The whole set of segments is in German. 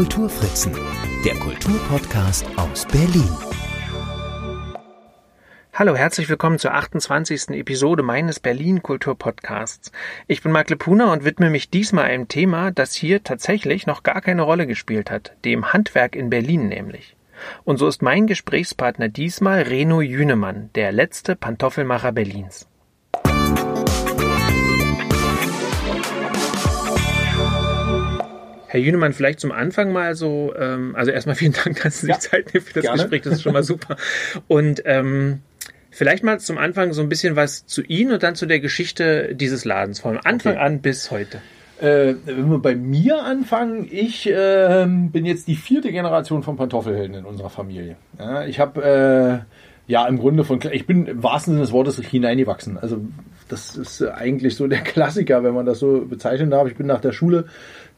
Kulturfritzen, der Kulturpodcast aus Berlin. Hallo, herzlich willkommen zur 28. Episode meines Berlin Kulturpodcasts. Ich bin Mark Lepuna und widme mich diesmal einem Thema, das hier tatsächlich noch gar keine Rolle gespielt hat, dem Handwerk in Berlin nämlich. Und so ist mein Gesprächspartner diesmal Reno Jünemann, der letzte Pantoffelmacher Berlins. Herr Jünemann, vielleicht zum Anfang mal so, ähm, also erstmal vielen Dank, dass Sie sich ja, Zeit nehmen für das gerne. Gespräch, das ist schon mal super. Und ähm, vielleicht mal zum Anfang so ein bisschen was zu Ihnen und dann zu der Geschichte dieses Ladens, von Anfang okay. an bis heute. Äh, wenn wir bei mir anfangen, ich äh, bin jetzt die vierte Generation von Pantoffelhelden in unserer Familie. Ja, ich habe äh, ja im Grunde von, ich bin im wahrsten Sinne des Wortes hineingewachsen. Also das ist eigentlich so der Klassiker, wenn man das so bezeichnen darf. Ich bin nach der Schule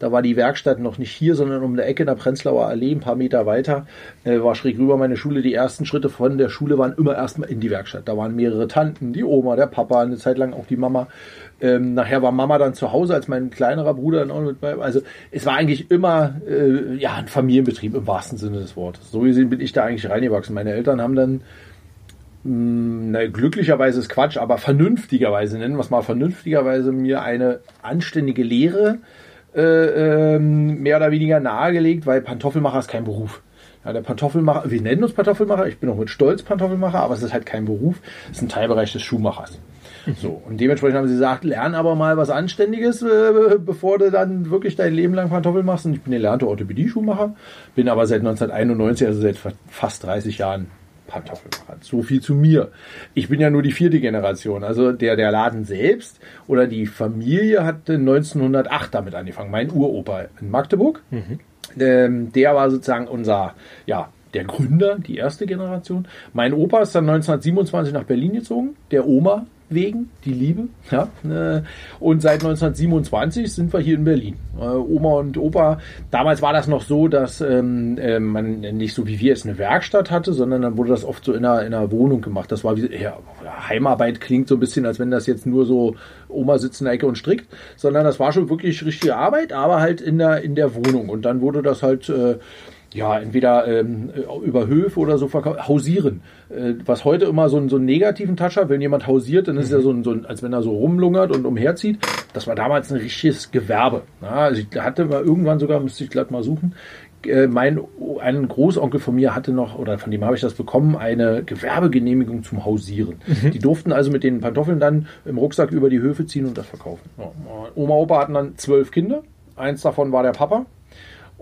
da war die Werkstatt noch nicht hier, sondern um der Ecke in der Prenzlauer Allee, ein paar Meter weiter, äh, war schräg rüber meine Schule. Die ersten Schritte von der Schule waren immer erstmal in die Werkstatt. Da waren mehrere Tanten, die Oma, der Papa, eine Zeit lang auch die Mama. Ähm, nachher war Mama dann zu Hause, als mein kleinerer Bruder dann auch mit bei. Also es war eigentlich immer äh, ja ein Familienbetrieb im wahrsten Sinne des Wortes. So gesehen bin ich da eigentlich reingewachsen. Meine Eltern haben dann hm, na, glücklicherweise ist Quatsch, aber vernünftigerweise, nennen wir es mal vernünftigerweise, mir eine anständige Lehre äh, ähm, mehr oder weniger nahegelegt, weil Pantoffelmacher ist kein Beruf. Ja, der Pantoffelmacher, wir nennen uns Pantoffelmacher, ich bin auch mit Stolz Pantoffelmacher, aber es ist halt kein Beruf, es ist ein Teilbereich des Schuhmachers. So, und dementsprechend haben sie gesagt, lern aber mal was Anständiges, äh, bevor du dann wirklich dein Leben lang Pantoffel machst. Und ich bin gelernter Orthopädie-Schuhmacher, bin aber seit 1991, also seit fast 30 Jahren Pantoffelmacher. So viel zu mir. Ich bin ja nur die vierte Generation. Also der, der Laden selbst oder die Familie hat 1908 damit angefangen. Mein Uropa in Magdeburg. Mhm. Ähm, der war sozusagen unser, ja, der Gründer, die erste Generation. Mein Opa ist dann 1927 nach Berlin gezogen. Der Oma wegen, die Liebe. Ja, äh, und seit 1927 sind wir hier in Berlin. Äh, Oma und Opa, damals war das noch so, dass ähm, äh, man nicht so wie wir es eine Werkstatt hatte, sondern dann wurde das oft so in einer, in einer Wohnung gemacht. Das war wie ja, Heimarbeit klingt so ein bisschen, als wenn das jetzt nur so Oma sitzt in der Ecke und strickt, sondern das war schon wirklich richtige Arbeit, aber halt in der, in der Wohnung. Und dann wurde das halt äh, ja, entweder ähm, über Höfe oder so verkaufen, hausieren. Äh, was heute immer so, einen, so einen negativen Touch hat, wenn jemand hausiert, dann ist mhm. ja so ein, so ein, als wenn er so rumlungert und umherzieht. Das war damals ein richtiges Gewerbe. Ja, also ich hatte mal irgendwann sogar, müsste ich glatt mal suchen, äh, mein ein Großonkel von mir hatte noch, oder von dem habe ich das bekommen, eine Gewerbegenehmigung zum Hausieren. Mhm. Die durften also mit den Pantoffeln dann im Rucksack über die Höfe ziehen und das verkaufen. Ja. Oma, Opa hatten dann zwölf Kinder. Eins davon war der Papa.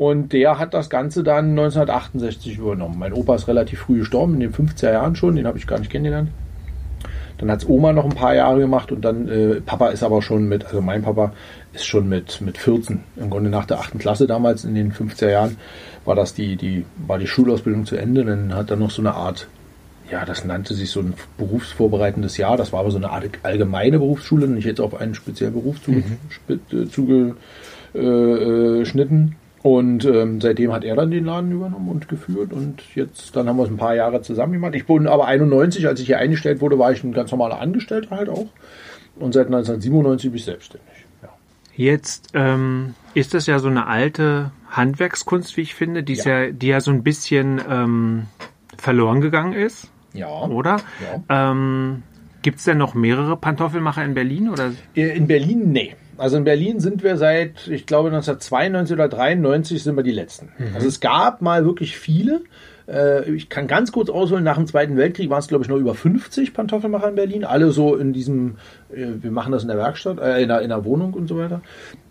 Und der hat das Ganze dann 1968 übernommen. Mein Opa ist relativ früh gestorben, in den 50er Jahren schon, den habe ich gar nicht kennengelernt. Dann hat's Oma noch ein paar Jahre gemacht und dann, äh, Papa ist aber schon mit, also mein Papa ist schon mit, mit 14, im Grunde nach der 8. Klasse damals in den 50er Jahren, war das die, die, war die Schulausbildung zu Ende. Dann hat er noch so eine Art, ja, das nannte sich so ein berufsvorbereitendes Jahr. Das war aber so eine Art allgemeine Berufsschule, nicht jetzt auf einen speziellen Beruf zugeschnitten. Mhm. Äh, äh, und ähm, seitdem hat er dann den Laden übernommen und geführt und jetzt, dann haben wir es ein paar Jahre zusammen gemacht. Ich bin aber 91, als ich hier eingestellt wurde, war ich ein ganz normaler Angestellter halt auch. Und seit 1997 bin ich selbstständig. Ja. Jetzt ähm, ist das ja so eine alte Handwerkskunst, wie ich finde, die ja, ja die ja so ein bisschen ähm, verloren gegangen ist. Ja. Oder? Ja. Ähm, Gibt es denn noch mehrere Pantoffelmacher in Berlin? Oder? Äh, in Berlin, nee. Also in Berlin sind wir seit, ich glaube 1992 oder 93 sind wir die Letzten. Mhm. Also es gab mal wirklich viele. Äh, ich kann ganz kurz ausholen, nach dem Zweiten Weltkrieg waren es, glaube ich, noch über 50 Pantoffelmacher in Berlin. Alle so in diesem, äh, wir machen das in der Werkstatt, äh, in, der, in der Wohnung und so weiter.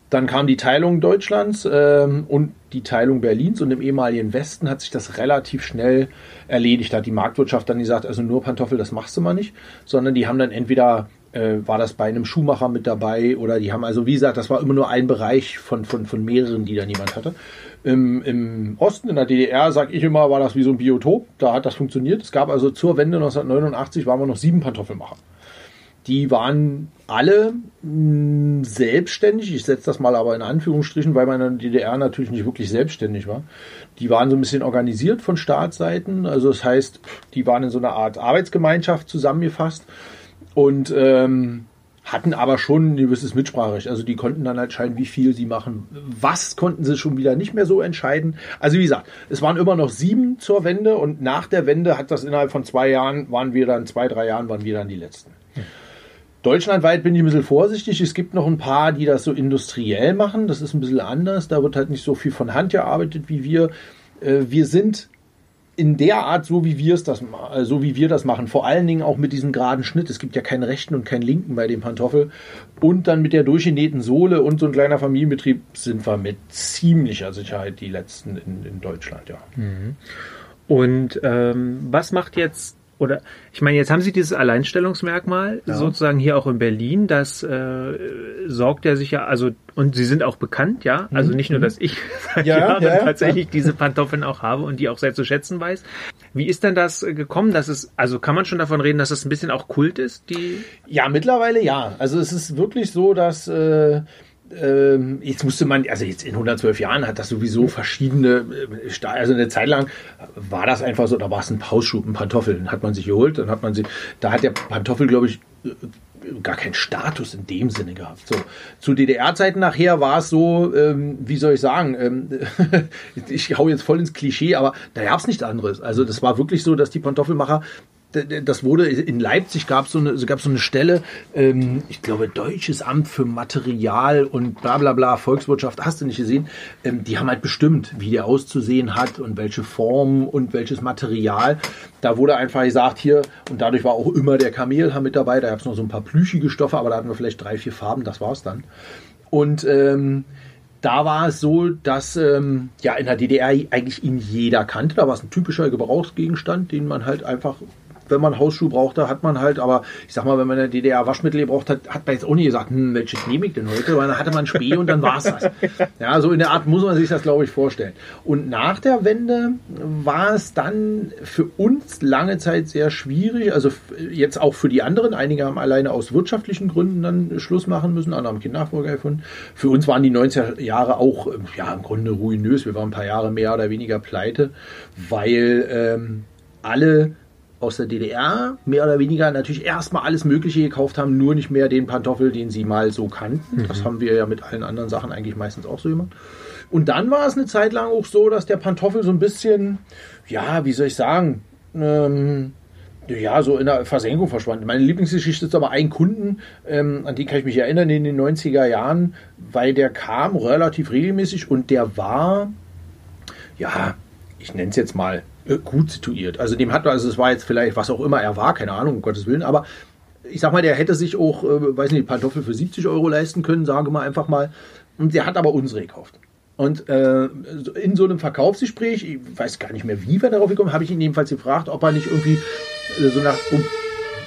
Dann kam die Teilung Deutschlands ähm, und die Teilung Berlins und im ehemaligen Westen hat sich das relativ schnell erledigt. Da hat die Marktwirtschaft dann gesagt, also nur Pantoffel, das machst du mal nicht, sondern die haben dann entweder äh, war das bei einem Schuhmacher mit dabei oder die haben also, wie gesagt, das war immer nur ein Bereich von, von, von mehreren, die dann jemand hatte. Im, Im Osten, in der DDR, sag ich immer, war das wie so ein Biotop, da hat das funktioniert. Es gab also zur Wende 1989 waren wir noch sieben Pantoffelmacher. Die waren alle mh, selbstständig, ich setze das mal aber in Anführungsstrichen, weil man in der DDR natürlich nicht wirklich selbstständig war. Die waren so ein bisschen organisiert von Staatsseiten, also das heißt, die waren in so einer Art Arbeitsgemeinschaft zusammengefasst und ähm, hatten aber schon ein gewisses Mitspracherecht. Also die konnten dann entscheiden, wie viel sie machen. Was konnten sie schon wieder nicht mehr so entscheiden. Also wie gesagt, es waren immer noch sieben zur Wende und nach der Wende hat das innerhalb von zwei Jahren, waren wir dann, zwei, drei Jahren waren wir dann die Letzten. Deutschlandweit bin ich ein bisschen vorsichtig. Es gibt noch ein paar, die das so industriell machen. Das ist ein bisschen anders. Da wird halt nicht so viel von Hand gearbeitet wie wir. Äh, wir sind in der Art, so wie wir es das, äh, so wie wir das machen, vor allen Dingen auch mit diesem geraden Schnitt. Es gibt ja keinen rechten und keinen linken bei dem Pantoffel. Und dann mit der durchgenähten Sohle und so ein kleiner Familienbetrieb sind wir mit ziemlicher Sicherheit die letzten in, in Deutschland, ja. Mhm. Und ähm, was macht jetzt oder ich meine, jetzt haben Sie dieses Alleinstellungsmerkmal ja. sozusagen hier auch in Berlin. Das äh, sorgt ja sicher, also und Sie sind auch bekannt, ja. Also mhm. nicht nur, dass ich seit ja, Jahren ja, tatsächlich diese Pantoffeln auch habe und die auch sehr zu schätzen weiß. Wie ist denn das gekommen, dass es, also kann man schon davon reden, dass es ein bisschen auch Kult ist? Die ja, mittlerweile ja. Also es ist wirklich so, dass äh, jetzt musste man, also jetzt in 112 Jahren hat das sowieso verschiedene, äh, also eine Zeit lang war das einfach so, da war es ein Pausschuh, ein Pantoffel, den hat man sich geholt, dann hat man sie, da hat der Pantoffel, glaube ich, äh, gar keinen Status in dem Sinne gehabt. So zu DDR-Zeiten nachher war es so, ähm, wie soll ich sagen, ähm, ich hau jetzt voll ins Klischee, aber da gab es nichts anderes. Also das war wirklich so, dass die Pantoffelmacher das wurde in Leipzig gab so gab so eine Stelle, ähm, ich glaube Deutsches Amt für Material und bla bla bla Volkswirtschaft, hast du nicht gesehen? Ähm, die haben halt bestimmt, wie der auszusehen hat und welche Form und welches Material. Da wurde einfach gesagt hier und dadurch war auch immer der Kamelhaar mit dabei. Da gab es noch so ein paar plüschige Stoffe, aber da hatten wir vielleicht drei vier Farben. Das war's dann. Und ähm, da war es so, dass ähm, ja in der DDR eigentlich ihn jeder kannte. Da war es ein typischer Gebrauchsgegenstand, den man halt einfach wenn man Hausschuh brauchte, hat man halt, aber ich sag mal, wenn man in der DDR Waschmittel gebraucht hat, hat man jetzt auch nie gesagt, hm, welches nehme ich denn heute? Weil dann hatte man Spee und dann war's das. Ja, so in der Art muss man sich das, glaube ich, vorstellen. Und nach der Wende war es dann für uns lange Zeit sehr schwierig, also jetzt auch für die anderen. Einige haben alleine aus wirtschaftlichen Gründen dann Schluss machen müssen, andere haben keinen Nachfolger gefunden. Für uns waren die 90er Jahre auch, ja, im Grunde ruinös. Wir waren ein paar Jahre mehr oder weniger pleite, weil ähm, alle aus der DDR mehr oder weniger natürlich erstmal alles Mögliche gekauft haben, nur nicht mehr den Pantoffel, den sie mal so kannten. Mhm. Das haben wir ja mit allen anderen Sachen eigentlich meistens auch so gemacht. Und dann war es eine Zeit lang auch so, dass der Pantoffel so ein bisschen, ja, wie soll ich sagen, ähm, ja, so in der Versenkung verschwand. Meine Lieblingsgeschichte ist aber ein Kunden, ähm, an den kann ich mich erinnern, in den 90er Jahren, weil der kam relativ regelmäßig und der war, ja, ich nenne es jetzt mal gut situiert. Also dem hat, also es war jetzt vielleicht, was auch immer er war, keine Ahnung, um Gottes Willen, aber ich sag mal, der hätte sich auch, äh, weiß nicht, Pantoffel für 70 Euro leisten können, sage mal einfach mal. Und der hat aber unsere gekauft. Und äh, in so einem Verkaufsgespräch, ich weiß gar nicht mehr, wie wir darauf gekommen, habe ich ihn jedenfalls gefragt, ob er nicht irgendwie äh, so nach, um,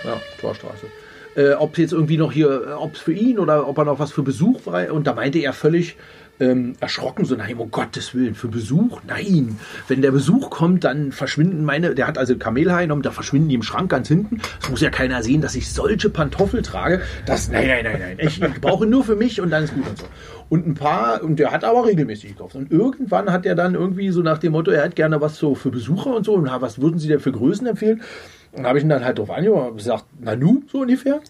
ja, Torstraße, äh, ob jetzt irgendwie noch hier, äh, ob es für ihn oder ob er noch was für Besuch war. Und da meinte er völlig, ähm, erschrocken, so nein, um Gottes Willen, für Besuch? Nein. Wenn der Besuch kommt, dann verschwinden meine, der hat also Kamelhaar genommen, da verschwinden die im Schrank ganz hinten. Es muss ja keiner sehen, dass ich solche Pantoffel trage. Das, nein, nein, nein, nein. Ich, ich brauche nur für mich und dann ist gut und so. Und ein paar, und der hat aber regelmäßig gekauft. Und irgendwann hat er dann irgendwie so nach dem Motto, er hat gerne was so für Besucher und so. Und was würden Sie denn für Größen empfehlen? Und habe ich ihn dann halt drauf angehoben und gesagt, Nanu, so ungefähr.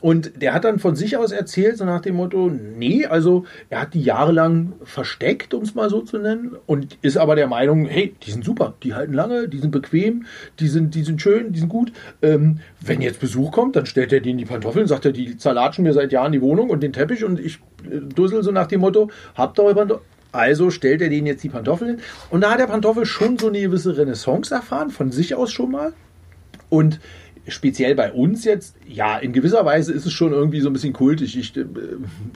Und der hat dann von sich aus erzählt, so nach dem Motto, nee, also er hat die jahrelang versteckt, um es mal so zu nennen, und ist aber der Meinung, hey, die sind super, die halten lange, die sind bequem, die sind, die sind schön, die sind gut. Ähm, wenn jetzt Besuch kommt, dann stellt er denen die Pantoffeln, sagt er, die zerlatschen mir seit Jahren die Wohnung und den Teppich und ich äh, dussel so nach dem Motto, habt ihr Pantoffeln? Also stellt er denen jetzt die Pantoffeln. Und da hat der Pantoffel schon so eine gewisse Renaissance erfahren, von sich aus schon mal. Und speziell bei uns jetzt, ja, in gewisser Weise ist es schon irgendwie so ein bisschen kultig. Ich äh,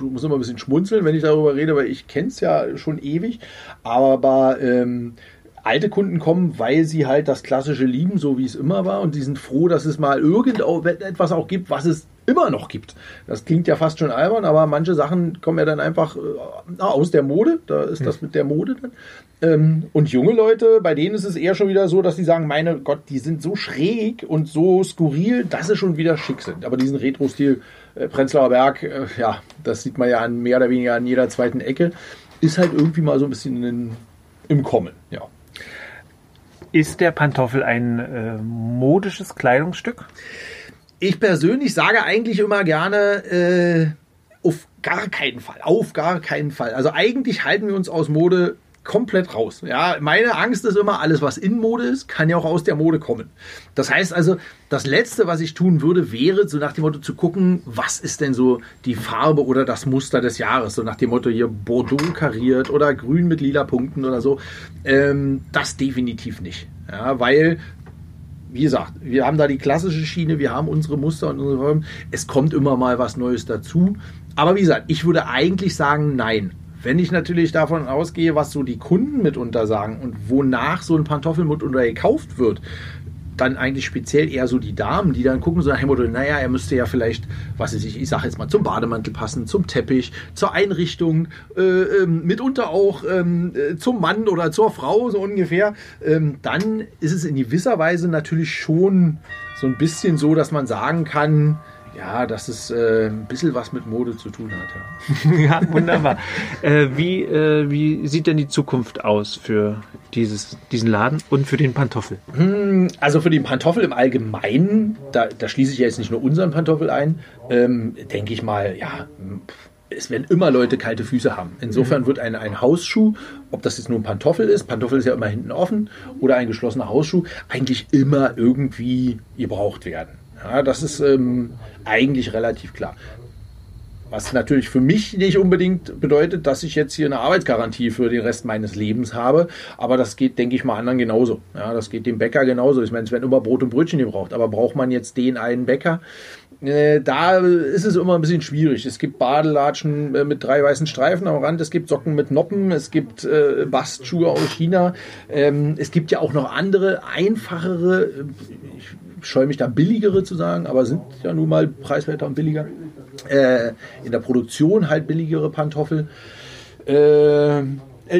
muss immer ein bisschen schmunzeln, wenn ich darüber rede, weil ich kenne es ja schon ewig. Aber ähm, alte Kunden kommen, weil sie halt das Klassische lieben, so wie es immer war. Und die sind froh, dass es mal irgendetwas auch gibt, was es immer noch gibt. Das klingt ja fast schon albern, aber manche Sachen kommen ja dann einfach äh, aus der Mode. Da ist das mit der Mode dann. Ähm, und junge Leute, bei denen ist es eher schon wieder so, dass sie sagen, meine Gott, die sind so schräg und so skurril, dass sie schon wieder schick sind. Aber diesen Retro-Stil äh, Prenzlauer Berg, äh, ja, das sieht man ja an mehr oder weniger an jeder zweiten Ecke, ist halt irgendwie mal so ein bisschen in, im Kommen, ja. Ist der Pantoffel ein äh, modisches Kleidungsstück? Ich persönlich sage eigentlich immer gerne, äh, auf gar keinen Fall, auf gar keinen Fall. Also eigentlich halten wir uns aus Mode komplett raus. Ja, meine Angst ist immer, alles was in Mode ist, kann ja auch aus der Mode kommen. Das heißt also, das Letzte, was ich tun würde, wäre so nach dem Motto zu gucken, was ist denn so die Farbe oder das Muster des Jahres. So nach dem Motto hier Bordeaux kariert oder grün mit lila Punkten oder so. Ähm, das definitiv nicht. Ja, weil wie gesagt, wir haben da die klassische Schiene, wir haben unsere Muster und unsere Formen. Es kommt immer mal was Neues dazu. Aber wie gesagt, ich würde eigentlich sagen, nein. Wenn ich natürlich davon ausgehe, was so die Kunden mitunter sagen und wonach so ein Pantoffel mitunter gekauft wird, dann eigentlich speziell eher so die Damen, die dann gucken so nach dem Motto, naja, er müsste ja vielleicht, was weiß ich, ich sage jetzt mal, zum Bademantel passen, zum Teppich, zur Einrichtung, äh, ähm, mitunter auch ähm, äh, zum Mann oder zur Frau, so ungefähr. Ähm, dann ist es in gewisser Weise natürlich schon so ein bisschen so, dass man sagen kann, ja, dass es äh, ein bisschen was mit Mode zu tun hat. Ja, ja wunderbar. äh, wie, äh, wie sieht denn die Zukunft aus für dieses, diesen Laden und für den Pantoffel? Hm, also für den Pantoffel im Allgemeinen, da, da schließe ich ja jetzt nicht nur unseren Pantoffel ein, ähm, denke ich mal, ja, es werden immer Leute kalte Füße haben. Insofern mhm. wird ein, ein Hausschuh, ob das jetzt nur ein Pantoffel ist, Pantoffel ist ja immer hinten offen, oder ein geschlossener Hausschuh, eigentlich immer irgendwie gebraucht werden. Ja, das ist ähm, eigentlich relativ klar. Was natürlich für mich nicht unbedingt bedeutet, dass ich jetzt hier eine Arbeitsgarantie für den Rest meines Lebens habe. Aber das geht, denke ich mal, anderen genauso. Ja, das geht dem Bäcker genauso. Ich meine, es werden immer Brot und Brötchen gebraucht. Aber braucht man jetzt den einen Bäcker? Äh, da ist es immer ein bisschen schwierig. Es gibt Badelatschen äh, mit drei weißen Streifen am Rand, es gibt Socken mit Noppen, es gibt äh, Bastschuhe aus China. Ähm, es gibt ja auch noch andere, einfachere, ich scheue mich da billigere zu sagen, aber sind ja nun mal preiswerter und billiger. Äh, in der Produktion halt billigere Pantoffel. Äh,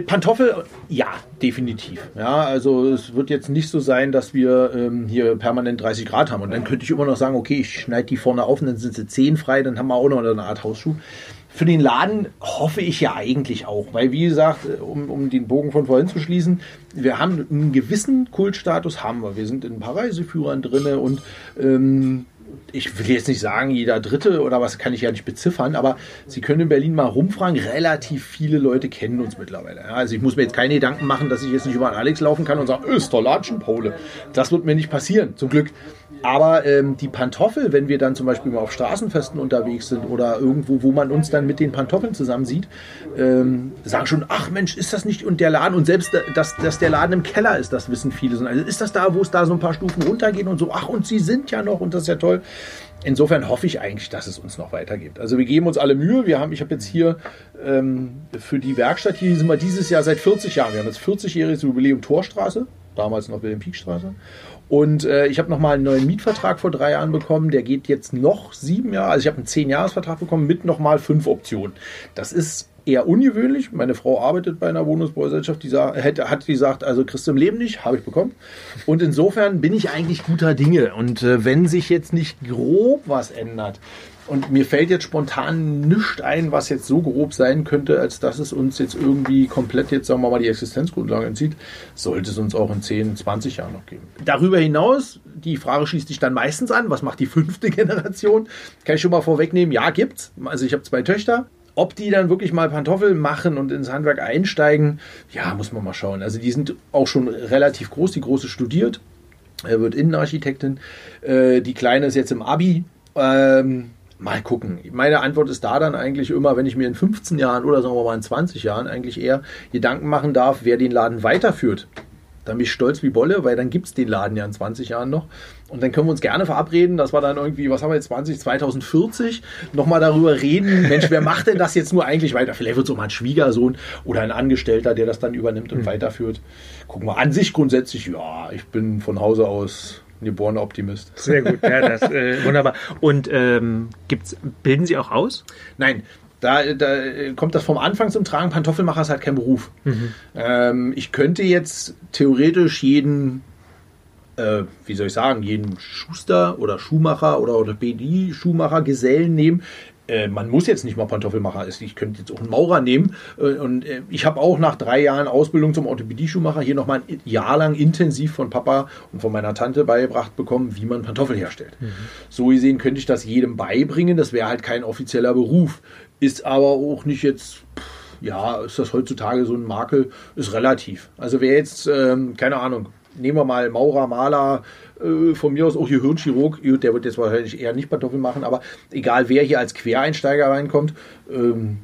Pantoffel, ja, definitiv. Ja, also es wird jetzt nicht so sein, dass wir ähm, hier permanent 30 Grad haben. Und dann könnte ich immer noch sagen, okay, ich schneide die vorne auf und dann sind sie 10 frei, dann haben wir auch noch eine Art Hausschuh. Für den Laden hoffe ich ja eigentlich auch, weil wie gesagt, um, um den Bogen von vorhin zu schließen, wir haben einen gewissen Kultstatus, haben wir. Wir sind in ein paar Reiseführern drin und ähm, ich will jetzt nicht sagen, jeder Dritte oder was kann ich ja nicht beziffern, aber Sie können in Berlin mal rumfragen. Relativ viele Leute kennen uns mittlerweile. Also ich muss mir jetzt keine Gedanken machen, dass ich jetzt nicht über einen Alex laufen kann und sagen, Österlatschen-Pole. Das wird mir nicht passieren, zum Glück. Aber ähm, die Pantoffel, wenn wir dann zum Beispiel mal auf Straßenfesten unterwegs sind oder irgendwo, wo man uns dann mit den Pantoffeln zusammen sieht, ähm, sagen schon, ach Mensch, ist das nicht und der Laden und selbst, dass, dass der Laden im Keller ist, das wissen viele. Also ist das da, wo es da so ein paar Stufen runtergeht und so, ach und sie sind ja noch und das ist ja toll. Insofern hoffe ich eigentlich, dass es uns noch weitergibt. Also wir geben uns alle Mühe. Wir haben, ich habe jetzt hier ähm, für die Werkstatt hier sind wir dieses Jahr seit 40 Jahren. Wir haben jetzt 40-jähriges Jubiläum Torstraße, damals noch Wilhelm-Pieck-Straße. Und äh, ich habe nochmal einen neuen Mietvertrag vor drei Jahren bekommen. Der geht jetzt noch sieben Jahre. Also ich habe einen zehn-Jahres-Vertrag bekommen mit nochmal fünf Optionen. Das ist eher ungewöhnlich. Meine Frau arbeitet bei einer Wohnungsbaugesellschaft, die sah, hätte, hat gesagt, also kriegst du im Leben nicht, habe ich bekommen. Und insofern bin ich eigentlich guter Dinge. Und äh, wenn sich jetzt nicht grob was ändert, und mir fällt jetzt spontan nichts ein, was jetzt so grob sein könnte, als dass es uns jetzt irgendwie komplett jetzt, sagen wir mal, die Existenzgrundlage entzieht, sollte es uns auch in 10, 20 Jahren noch geben. Darüber hinaus, die Frage schließt sich dann meistens an, was macht die fünfte Generation? Kann ich schon mal vorwegnehmen, ja, gibt's. Also ich habe zwei Töchter. Ob die dann wirklich mal Pantoffeln machen und ins Handwerk einsteigen, ja, muss man mal schauen. Also die sind auch schon relativ groß. Die Große studiert, er wird Innenarchitektin. Äh, die Kleine ist jetzt im Abi. Ähm, Mal gucken. Meine Antwort ist da dann eigentlich immer, wenn ich mir in 15 Jahren oder sagen wir mal in 20 Jahren eigentlich eher Gedanken machen darf, wer den Laden weiterführt. Dann bin ich stolz wie Bolle, weil dann gibt es den Laden ja in 20 Jahren noch. Und dann können wir uns gerne verabreden, dass wir dann irgendwie, was haben wir jetzt, 20, 2040, nochmal darüber reden, Mensch, wer macht denn das jetzt nur eigentlich weiter? Vielleicht wird es auch mal ein Schwiegersohn oder ein Angestellter, der das dann übernimmt und mhm. weiterführt. Gucken wir an sich grundsätzlich, ja, ich bin von Hause aus geborener Optimist. Sehr gut, ja, das äh, wunderbar. Und ähm, gibt's, bilden Sie auch aus? Nein, da, da, kommt das vom Anfang zum Tragen. Pantoffelmacher ist halt kein Beruf. Mhm. Ähm, ich könnte jetzt theoretisch jeden, äh, wie soll ich sagen, jeden Schuster oder Schuhmacher oder Orthopädie-Schuhmacher Gesellen nehmen. Äh, man muss jetzt nicht mal Pantoffelmacher. Ich könnte jetzt auch einen Maurer nehmen. Äh, und äh, ich habe auch nach drei Jahren Ausbildung zum Orthopädie-Schuhmacher hier nochmal ein Jahr lang intensiv von Papa und von meiner Tante beigebracht bekommen, wie man Pantoffel herstellt. Mhm. So gesehen könnte ich das jedem beibringen. Das wäre halt kein offizieller Beruf. Ist aber auch nicht jetzt ja, ist das heutzutage so ein Makel, ist relativ. Also wer jetzt, ähm, keine Ahnung, nehmen wir mal Maurer, Maler, äh, von mir aus auch hier Hirnchirurg, der wird jetzt wahrscheinlich eher nicht Kartoffeln machen, aber egal wer hier als Quereinsteiger reinkommt, ähm,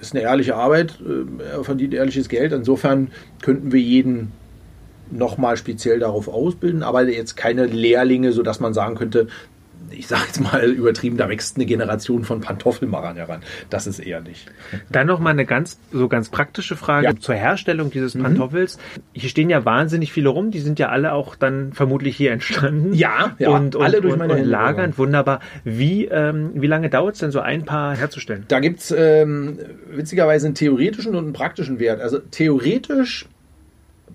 ist eine ehrliche Arbeit, äh, er verdient ehrliches Geld. Insofern könnten wir jeden nochmal speziell darauf ausbilden, aber jetzt keine Lehrlinge, sodass man sagen könnte, ich sage jetzt mal übertrieben, da wächst eine Generation von Pantoffelmachern heran. Das ist eher nicht. Dann noch mal eine ganz so ganz praktische Frage ja. zur Herstellung dieses mhm. Pantoffels. Hier stehen ja wahnsinnig viele rum. Die sind ja alle auch dann vermutlich hier entstanden. Ja, ja und, und alle durch meine und, und lagern. Wunderbar. Wie ähm, wie lange dauert es denn so ein Paar herzustellen? Da gibt's ähm, witzigerweise einen theoretischen und einen praktischen Wert. Also theoretisch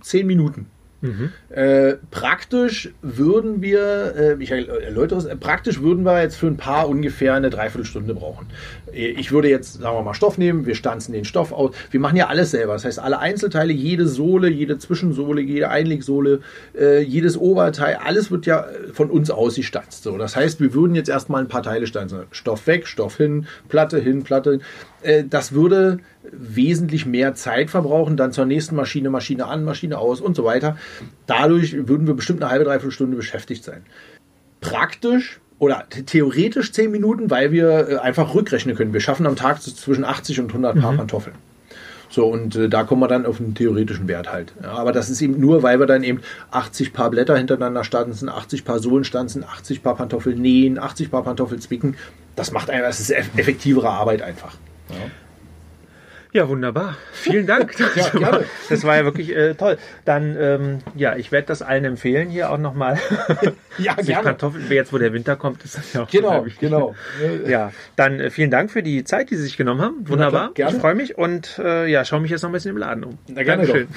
zehn Minuten. Mhm. Äh, praktisch würden wir, äh, ich erläutere es, äh, praktisch würden wir jetzt für ein paar ungefähr eine Dreiviertelstunde brauchen. Äh, ich würde jetzt, sagen wir mal, Stoff nehmen, wir stanzen den Stoff aus. Wir machen ja alles selber. Das heißt, alle Einzelteile, jede Sohle, jede Zwischensohle, jede Einlegsohle, äh, jedes Oberteil, alles wird ja von uns ausgestanzt. So, das heißt, wir würden jetzt erstmal ein paar Teile stanzen. Stoff weg, Stoff hin, Platte hin, Platte hin. Äh, das würde wesentlich mehr Zeit verbrauchen, dann zur nächsten Maschine, Maschine an, Maschine aus und so weiter. Dadurch würden wir bestimmt eine halbe, dreiviertel Stunde beschäftigt sein. Praktisch oder theoretisch zehn Minuten, weil wir äh, einfach rückrechnen können. Wir schaffen am Tag zwischen 80 und 100 mhm. Paar Pantoffeln. So, und äh, da kommen wir dann auf einen theoretischen Wert halt. Ja, aber das ist eben nur, weil wir dann eben 80 Paar Blätter hintereinander stanzen, 80 Paar Sohlen stanzen, 80 Paar Pantoffeln nähen, 80 Paar Pantoffeln zwicken. Das macht einfach, das ist effektivere Arbeit einfach. Ja. Wunderbar. Vielen Dank. ja, gerne. Das war ja wirklich äh, toll. Dann, ähm, ja, ich werde das allen empfehlen, hier auch nochmal. ja, gerne. Kartoffeln, jetzt wo der Winter kommt, ist das ja auch Genau, genau. Ja, dann äh, vielen Dank für die Zeit, die Sie sich genommen haben. Wunderbar. Ja, ich freue mich und äh, ja, schaue mich jetzt noch ein bisschen im Laden um. Na, gerne Dankeschön.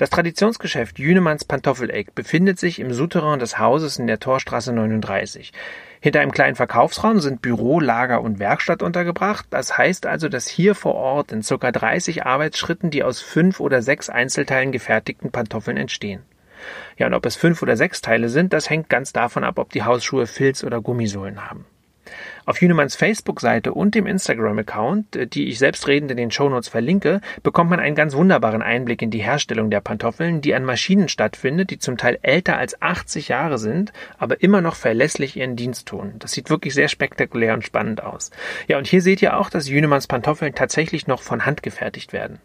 Das Traditionsgeschäft Jünemanns Pantoffeleck befindet sich im Souterrain des Hauses in der Torstraße 39. Hinter einem kleinen Verkaufsraum sind Büro, Lager und Werkstatt untergebracht. Das heißt also, dass hier vor Ort in ca. 30 Arbeitsschritten die aus fünf oder sechs Einzelteilen gefertigten Pantoffeln entstehen. Ja, und ob es fünf oder sechs Teile sind, das hängt ganz davon ab, ob die Hausschuhe Filz oder Gummisohlen haben. Auf Jünemanns Facebook-Seite und dem Instagram-Account, äh, die ich selbstredend in den Shownotes verlinke, bekommt man einen ganz wunderbaren Einblick in die Herstellung der Pantoffeln, die an Maschinen stattfindet, die zum Teil älter als 80 Jahre sind, aber immer noch verlässlich ihren Dienst tun. Das sieht wirklich sehr spektakulär und spannend aus. Ja, und hier seht ihr auch, dass Jünemanns Pantoffeln tatsächlich noch von Hand gefertigt werden.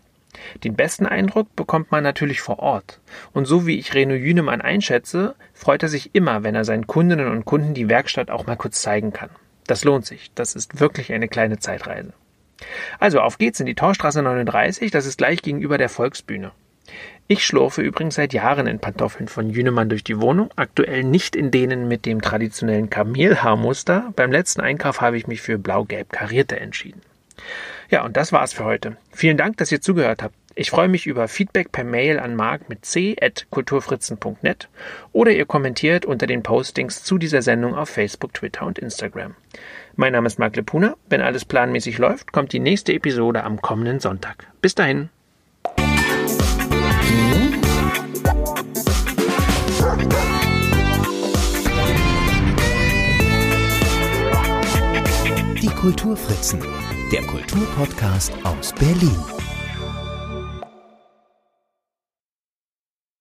Den besten Eindruck bekommt man natürlich vor Ort. Und so wie ich Reno Jünemann einschätze, freut er sich immer, wenn er seinen Kundinnen und Kunden die Werkstatt auch mal kurz zeigen kann. Das lohnt sich. Das ist wirklich eine kleine Zeitreise. Also auf geht's in die Torstraße 39, das ist gleich gegenüber der Volksbühne. Ich schlurfe übrigens seit Jahren in Pantoffeln von Jünemann durch die Wohnung, aktuell nicht in denen mit dem traditionellen Kamelhaarmuster. Beim letzten Einkauf habe ich mich für blau-gelb karierte entschieden. Ja, und das war's für heute. Vielen Dank, dass ihr zugehört habt. Ich freue mich über Feedback per Mail an mark mit c.kulturfritzen.net oder ihr kommentiert unter den Postings zu dieser Sendung auf Facebook, Twitter und Instagram. Mein Name ist Marc Lepuna. Wenn alles planmäßig läuft, kommt die nächste Episode am kommenden Sonntag. Bis dahin. Die Kulturfritzen, der Kulturpodcast aus Berlin.